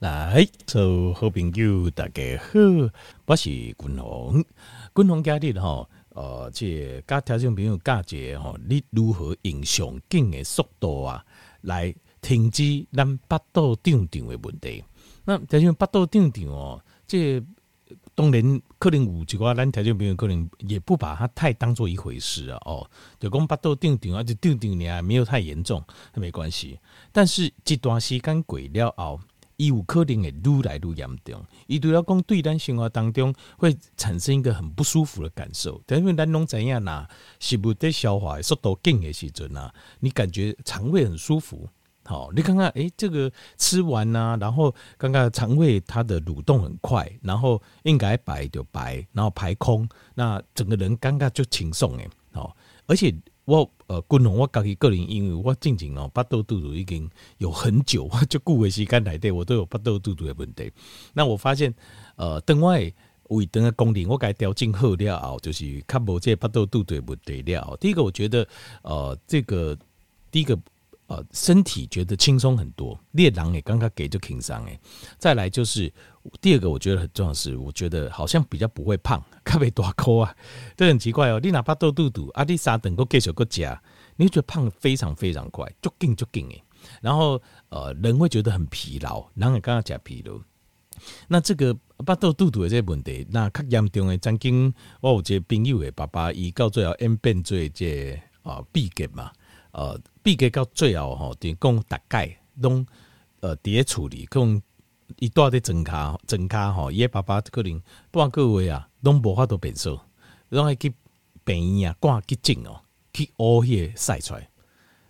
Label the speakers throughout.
Speaker 1: 来，做好朋友大家好，我是君鸿。君鸿家里吼，呃，这甲听众朋友教一个吼，你如何用上镜的速度啊，来停止咱巴肚胀胀的问题。那听众巴肚胀胀哦，这当然可能有一寡咱听众朋友可能也不把它太当做一回事啊。哦，就讲巴肚胀胀啊，就胀胀呢，没有太严重，没关系。但是这段时间过了后，伊有可能会愈来愈严重，伊对了讲，对咱生活当中会产生一个很不舒服的感受。因为咱拢知影呐，食物在消化速度紧的时阵呐，你感觉肠胃很舒服。好，你看看，诶，这个吃完呐，然后刚刚肠胃它的蠕动很快，然后应该排就排，然后排空，那整个人尴尬就轻松诶。好，而且。我呃，君鸿，我家己个人，因为我进前哦，巴肚肚肚已经有很久，我就久的时间内底，我都有巴肚肚肚的问题。那我发现，呃，等我胃肠的功能，我该调整好了后，就是较无这巴肚肚肚的问题了。第一个，我觉得，呃，这个第一个。呃，身体觉得轻松很多，猎狼也刚刚给就轻松诶。再来就是第二个，我觉得很重要的是，我觉得好像比较不会胖，特别大口啊，这很奇怪哦。你哪怕肚肚肚，阿弟三等个继续个加，你会觉得胖得非常非常快，就紧就紧诶。然后呃，人会觉得很疲劳，人也刚刚讲疲劳。那这个巴肚肚肚的这个问题，那较严重的，曾经我有一个朋友的爸爸，伊到最后演变做这啊闭结嘛。呃，闭结到最后吼，等于讲大概拢呃伫咧处理，讲伊住伫庄脚庄脚吼，伊爸爸可能半个月啊，拢无法度变瘦，拢爱去病院啊，挂急诊哦，去乌血晒出来，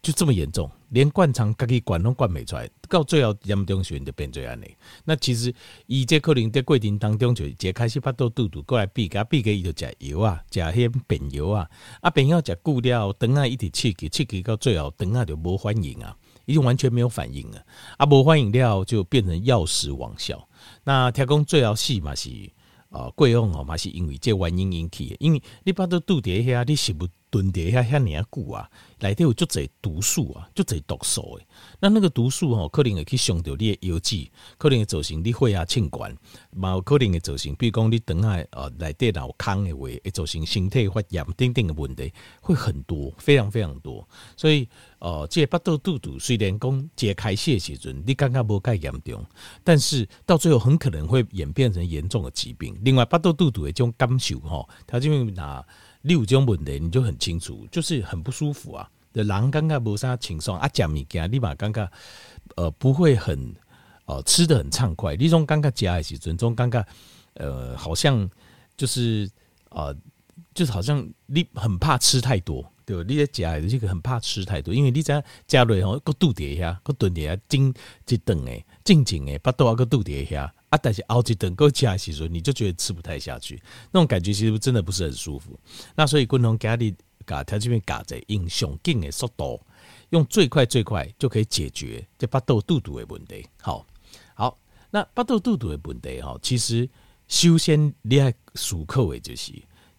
Speaker 1: 就这么严重。连灌肠家己灌拢灌袂出来，到最后严重时就变做安尼。那其实伊这可能在过程当中就一开始巴肚肚肚过来闭结，闭结伊就食药啊，食迄便药啊，啊便药食久了，肠仔一直刺激，刺激到最后肠仔就无反应啊，已经完全没有反应了，啊无反应了就变成药食王效。那听讲最后死嘛是啊，贵用哦嘛是因为这原因引起的，因为你巴肚肚底下你食物蹲底下遐尔久啊。内底有足侪毒素啊，足侪毒素诶。那那个毒素吼，可能会去伤到你的腰子，可能会造成你血压清管，嘛有可能会造成，比如讲你等下呃内底脑空的话，会造成身体发炎等等的问题，会很多，非常非常多。所以呃，这巴肚肚肚虽然讲解开些时阵，你感觉无介严重，但是到最后很可能会演变成严重的疾病。另外，巴肚肚肚的这种感受吼，它就拿。你有种问题，你就很清楚，就是很不舒服啊。的人感觉无啥轻松啊，食物件你嘛感觉呃不会很呃吃的很畅快。你种感觉食的时阵，种感觉呃好像就是呃就是好像你很怕吃太多，对吧？你在食的这个很怕吃太多，因为你在加落吼，个肚底下，个肚底下静一顿诶，静静诶，巴肚啊个肚底下。啊，但是熬一顿够吃的时候，你就觉得吃不太下去，那种感觉其实真的不是很舒服。那所以君鸿家里嘎他这边嘎在用上劲的速度，用最快最快就可以解决这巴肚肚肚的问题。好，好，那巴肚肚肚的问题哈，其实首先你要思考的就是，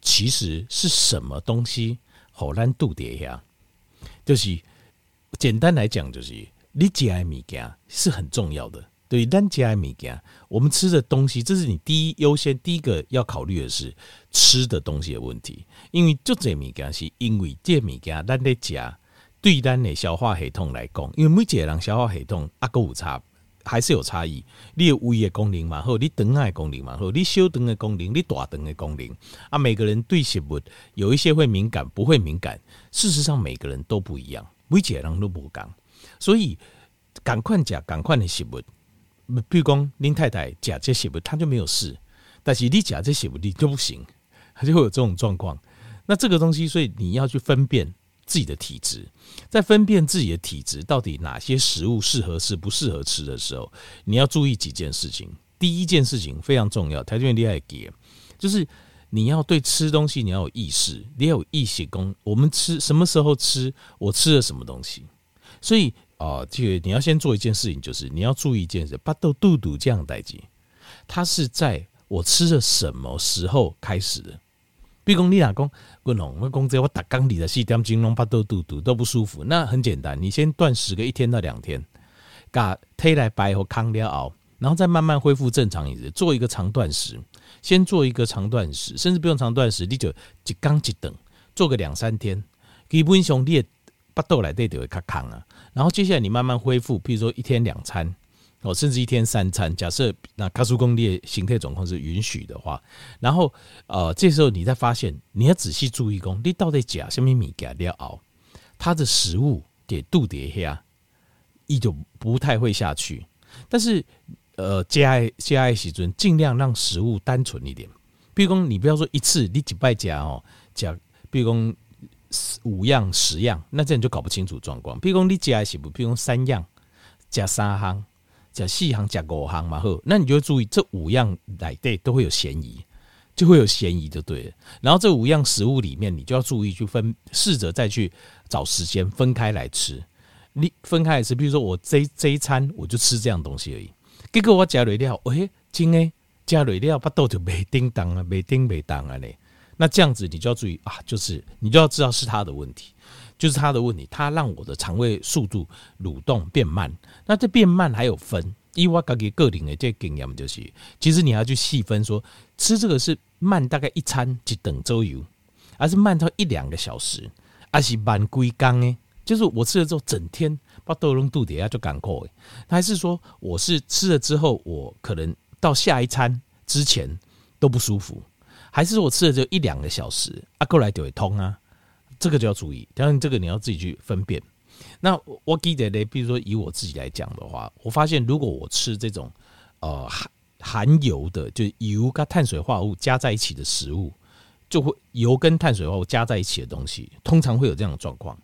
Speaker 1: 其实是什么东西好咱肚底下，就是简单来讲，就是你食的物件是很重要的。对，咱食的物件，我们吃的东西，这是你第一优先第一个要考虑的是吃的东西的问题。因为就这物件是因为这物件咱在食，对咱的消化系统来讲，因为每一个人消化系统啊，有差，还是有差异。你有胃的功能嘛好，你肠的功能嘛好，你小肠的功能，你大肠的功能啊，每个人对食物有一些会敏感，不会敏感。事实上，每个人都不一样，每一个人都不讲，所以赶快食，赶快的食物。譬如讲，林太太假这食物，她就没有事；但是你假这食物，你就不行，她就会有这种状况。那这个东西，所以你要去分辨自己的体质，在分辨自己的体质到底哪些食物适合吃、不适合吃的时候，你要注意几件事情。第一件事情非常重要，台湾厉害给，就是你要对吃东西你要有意识，你要有意识功。我们吃什么时候吃，我吃了什么东西，所以。哦，这个你要先做一件事情，就是你要注意一件事，巴豆肚肚这样代志，它是在我吃的什么时候开始的？比如讲你老公，我讲我讲这我打刚里的四点钟弄巴豆肚肚都不舒服，那很简单，你先断食个一天到两天，把体内白和康了后，然后再慢慢恢复正常饮食，做一个长断食，先做一个长断食，甚至不用长断食，你就一刚一等，做个两三天，基本上你的巴肚内底就会较空啊。然后接下来你慢慢恢复，譬如说一天两餐，哦，甚至一天三餐。假设那卡苏工业形态状况是允许的话，然后呃，这时候你再发现，你要仔细注意讲，你到底吃什么米给你要熬，它的食物给肚底下，一就不太会下去。但是呃，加爱加爱时阵，尽量让食物单纯一点。比如讲，你不要说一次你几拜加哦，加，比如讲。五样十样，那这样你就搞不清楚状况。比如说你加是不，比如说三样加三行，加四行加五行嘛，好，那你就注意这五样来对都会有嫌疑，就会有嫌疑就对了。然后这五样食物里面，你就要注意去分，试着再去找时间分开来吃。你分开来吃，比如说我这这一餐我就吃这样东西而已，结果我加了料，哎，真诶，加了料巴肚就没叮当啊，没叮没当啊嘞。那这样子你就要注意啊，就是你就要知道是他的问题，就是他的问题，他让我的肠胃速度蠕动变慢。那这变慢还有分，依我自己个人的这经验就是，其实你要去细分说，吃这个是慢大概一餐就等周游，还是慢到一两个小时，还是慢归刚呢？就是我吃了之后整天把豆龙肚底下就赶过，还是说我是吃了之后，我可能到下一餐之前都不舒服。还是我吃了就一两个小时，啊，过来就会通啊，这个就要注意。当然，这个你要自己去分辨。那我记得呢，比如说以我自己来讲的话，我发现如果我吃这种呃含含油的，就是油跟碳水化合物加在一起的食物，就会油跟碳水化合物加在一起的东西，通常会有这样的状况，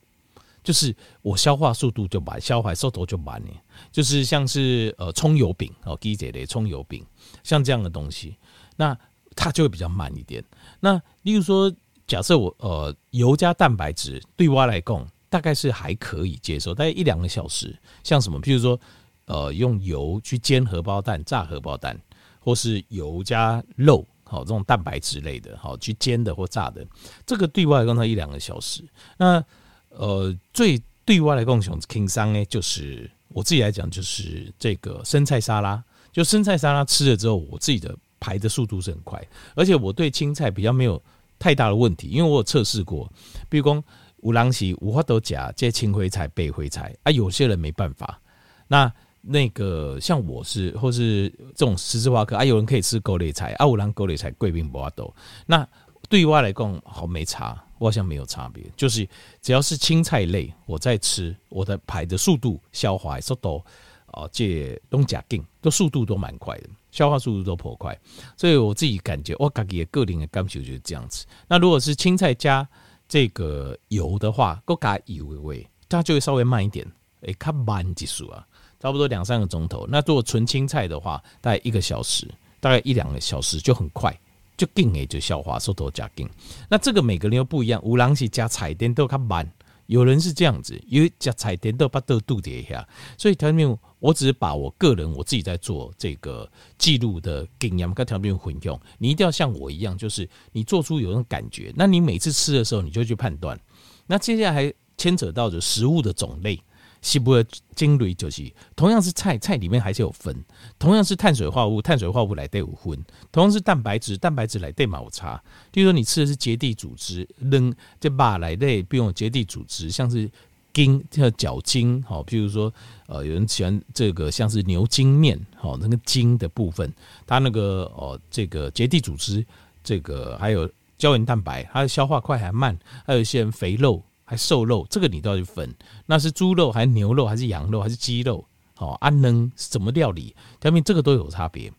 Speaker 1: 就是我消化速度就慢，消化速度就慢呢。就是像是呃葱油饼哦，记得的葱油饼，像这样的东西，那。它就会比较慢一点。那例如说，假设我呃油加蛋白质对我来讲大概是还可以接受，大概一两个小时。像什么，譬如说呃用油去煎荷包蛋、炸荷包蛋，或是油加肉，好这种蛋白质类的，好去煎的或炸的，这个对外来讲它一两个小时。那呃最对外来讲想轻松呢，就是我自己来讲就是这个生菜沙拉，就生菜沙拉吃了之后，我自己的。排的速度是很快，而且我对青菜比较没有太大的问题，因为我有测试过。比如说，五郎喜五花豆夹这些青灰菜、白灰菜啊，有些人没办法。那那个像我是，或是这种十字花科啊，有人可以吃高丽菜啊，五郎高丽菜贵宾不花豆。那对于我来讲，好没差，我好像没有差别。就是只要是青菜类，我在吃，我的排的速度、消化速度啊，这东甲劲都速度都蛮快的。消化速度都颇快，所以我自己感觉我自己个人的感受就是这样子。那如果是青菜加这个油的话，够加油味，它就会稍微慢一点，诶，较慢几数啊，差不多两三个钟头。那如果纯青菜的话，大概一个小时，大概一两个小时就很快，就更诶就消化速度加更。那这个每个人又不一样，有人是加彩点都较慢。有人是这样子，因为加彩甜豆把豆肚叠一下，所以调面我只是把我个人我自己在做这个记录的经验跟调面混用，你一定要像我一样，就是你做出有那种感觉，那你每次吃的时候，你就去判断。那接下来还牵扯到的食物的种类。西部的精锐就是，同样是菜，菜里面还是有分；同样是碳水化合物，碳水化合物来对五分；同样是蛋白质，蛋白质来对嘛有差。比如说你吃的是结缔组织，扔这肉来对，比如结缔组织，像是筋，叫脚筋，好，譬如说呃，有人喜欢这个像是牛筋面，好，那个筋的部分，它那个哦，这个结缔组织，这个还有胶原蛋白，它的消化快还慢，还有一些人肥肉。还瘦肉，这个你都要去分，那是猪肉还是牛肉还是羊肉还是鸡肉？好，安能什么料理？下面这个都有差别，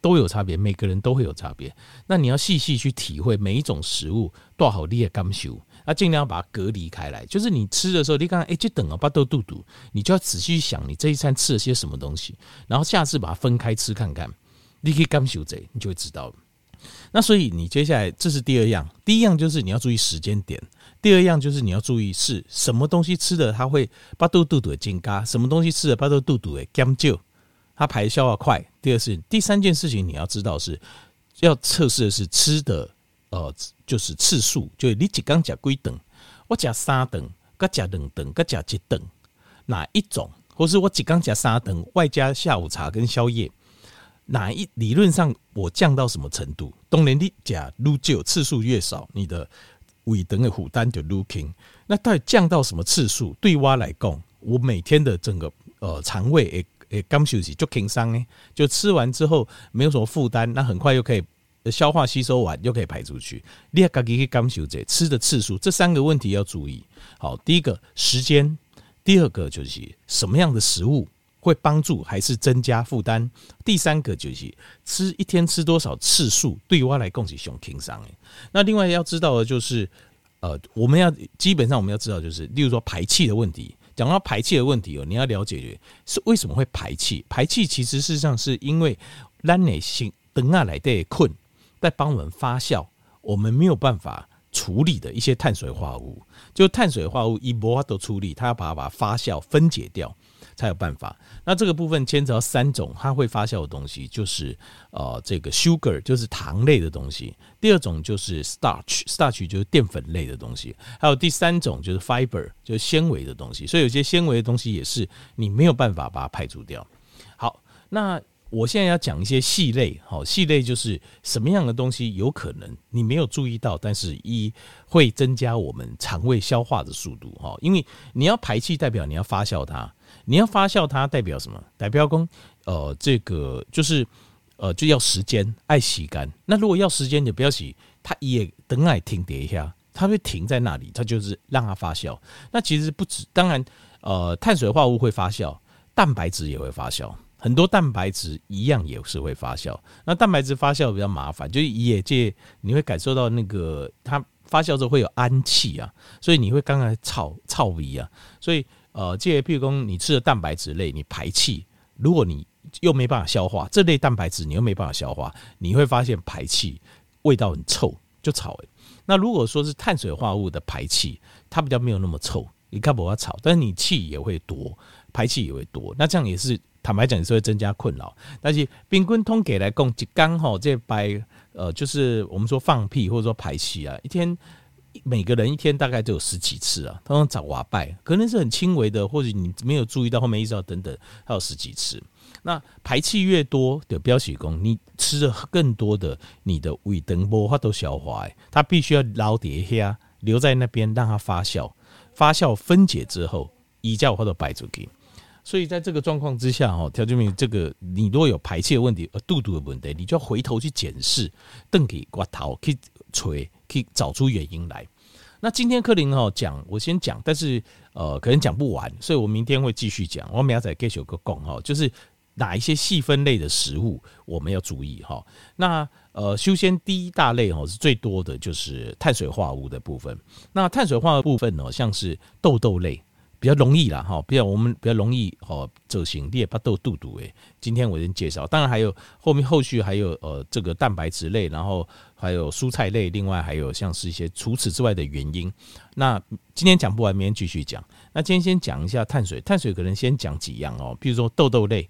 Speaker 1: 都有差别，每个人都会有差别。那你要细细去体会每一种食物多好你的感受，那尽量把它隔离开来。就是你吃的时候，你刚刚哎，就等啊，巴豆肚肚，你就要仔细想你这一餐吃了些什么东西，然后下次把它分开吃看看，你可以感受这，你就会知道。那所以你接下来这是第二样，第一样就是你要注意时间点。第二样就是你要注意是什么东西吃的，它会巴肚肚肚的金嘎，什么东西吃的巴肚肚肚的减少，它排消化快。第二是第三件事情你要知道是要测试的是吃的，呃，就是次数，就是你一刚讲几顿，我讲三顿，佮讲两顿，佮讲几顿，哪一种，或是我一刚讲三顿，外加下午茶跟宵夜，哪一理论上我降到什么程度，当然你假如就次数越少，你的胃肠的负担就越轻。那到底降到什么次数？对蛙来讲，我每天的整个呃肠胃诶诶刚休息就轻松诶，就吃完之后没有什么负担，那很快又可以消化吸收完，又可以排出去。你要自己去感受者吃的次数，这三个问题要注意。好，第一个时间，第二个就是什么样的食物。会帮助还是增加负担？第三个就是吃一天吃多少次数，对我来讲是上轻松的。那另外要知道的就是，呃，我们要基本上我们要知道就是，例如说排气的问题。讲到排气的问题哦，你要了解是为什么会排气？排气其实事实上是因为咱的心等下来的困在帮我们发酵，我们没有办法处理的一些碳水化合物，就碳水化合物一无法度处理，它要把它把它发酵分解掉。才有办法。那这个部分牵扯到三种它会发酵的东西，就是呃这个 sugar 就是糖类的东西，第二种就是 starch，starch 就是淀粉类的东西，还有第三种就是 fiber 就是纤维的东西。所以有些纤维的东西也是你没有办法把它排除掉。好，那我现在要讲一些细类，好，细类就是什么样的东西有可能你没有注意到，但是一会增加我们肠胃消化的速度哈，因为你要排气代表你要发酵它。你要发酵它代表什么？代表工，呃，这个就是，呃，就要时间，爱洗干。那如果要时间，你不要洗，它也等爱停叠一下，它会停在那里，它就是让它发酵。那其实不止，当然，呃，碳水化合物会发酵，蛋白质也会发酵，很多蛋白质一样也是会发酵。那蛋白质发酵比较麻烦，就是业界你会感受到那个它发酵之后会有氨气啊，所以你会刚才臭臭味啊，所以。呃，这些譬如说你吃的蛋白质类，你排气，如果你又没办法消化这类蛋白质，你又没办法消化，你会发现排气味道很臭，就臭诶。那如果说是碳水化合物的排气，它比较没有那么臭，你看不要吵，但是你气也会多，排气也会多，那这样也是坦白讲也是会增加困扰。但是冰棍通给来供，一刚好这白呃，就是我们说放屁或者说排气啊，一天。每个人一天大概都有十几次啊，通常找瓦拜，可能是很轻微的，或者你没有注意到后面意识到等等，还有十几次。那排气越多的标喜功，你吃的更多的，你的胃等波它都消化，它必须要捞底下留在那边让它发酵，发酵分解之后，一叫或者摆出去。所以在这个状况之下，哈，条件明这个你如果有排气的问题，呃，肚肚的问题，你就要回头去检视，瞪起刮头去吹。可以找出原因来。那今天柯林哈讲，我先讲，但是呃，可能讲不完，所以我明天会继续讲。我明仔再继续个讲哈，就是哪一些细分类的食物我们要注意哈。那呃，修仙第一大类哈是最多的就是碳水化合物的部分。那碳水化合物部分呢，像是豆豆类。比较容易啦，哈，比较我们比较容易哦，走形列巴豆肚肚诶。今天我先介绍，当然还有后面后续还有呃这个蛋白质类，然后还有蔬菜类，另外还有像是一些除此之外的原因。那今天讲不完，明天继续讲。那今天先讲一下碳水，碳水可能先讲几样哦，比如说豆豆类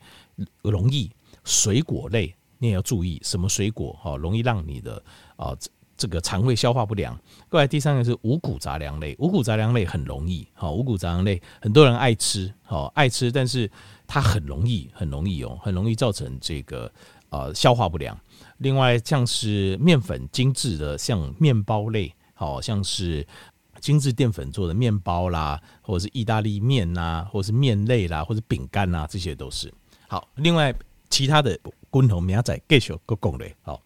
Speaker 1: 容易，水果类你也要注意什么水果哈，容易让你的啊。这个肠胃消化不良。过来第三个是五谷杂粮类，五谷杂粮类很容易，好，五谷杂粮类很多人爱吃，好爱吃，但是它很容易，很容易哦，很容易造成这个呃消化不良。另外像是面粉精致的，像面包类，好像是精致淀粉做的面包啦，或者是意大利面呐，或者是面类啦，或者饼干呐，这些都是好。另外其他的滚筒苗仔继续各种类，好。